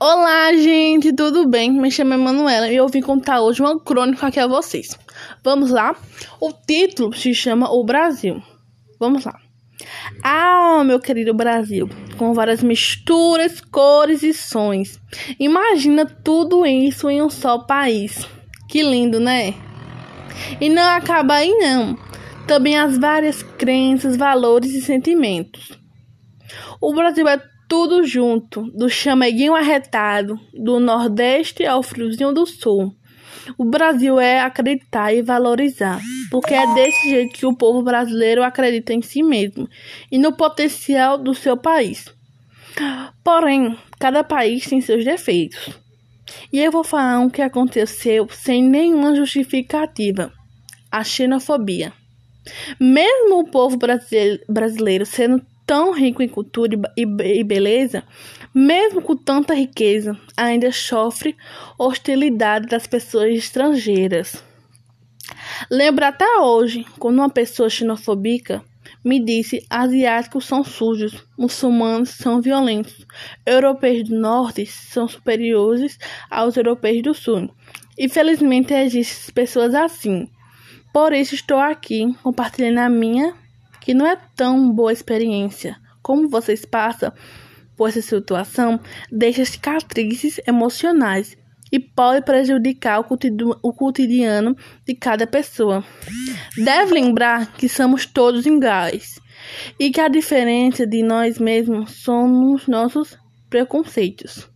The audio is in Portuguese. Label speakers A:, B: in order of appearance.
A: Olá, gente, tudo bem? Me chamo Emanuela e eu vim contar hoje uma crônica aqui a vocês. Vamos lá? O título se chama O Brasil. Vamos lá. Ah, meu querido Brasil, com várias misturas, cores e sons. Imagina tudo isso em um só país. Que lindo, né? E não acaba aí não. Também as várias crenças, valores e sentimentos. O Brasil é tudo junto, do chameguinho arretado, do Nordeste ao friozinho do Sul. O Brasil é acreditar e valorizar, porque é desse jeito que o povo brasileiro acredita em si mesmo e no potencial do seu país. Porém, cada país tem seus defeitos. E eu vou falar um que aconteceu sem nenhuma justificativa: a xenofobia. Mesmo o povo brasileiro sendo tão rico em cultura e beleza, mesmo com tanta riqueza, ainda sofre hostilidade das pessoas estrangeiras. Lembro até hoje, quando uma pessoa xenofóbica me disse: asiáticos são sujos, muçulmanos são violentos, europeus do norte são superiores aos europeus do sul. Infelizmente, existem pessoas assim. Por isso, estou aqui compartilhando a minha que não é tão boa experiência. Como vocês passam por essa situação, deixa cicatrizes emocionais e pode prejudicar o cotidiano de cada pessoa. Deve lembrar que somos todos iguais e que a diferença de nós mesmos são os nossos preconceitos.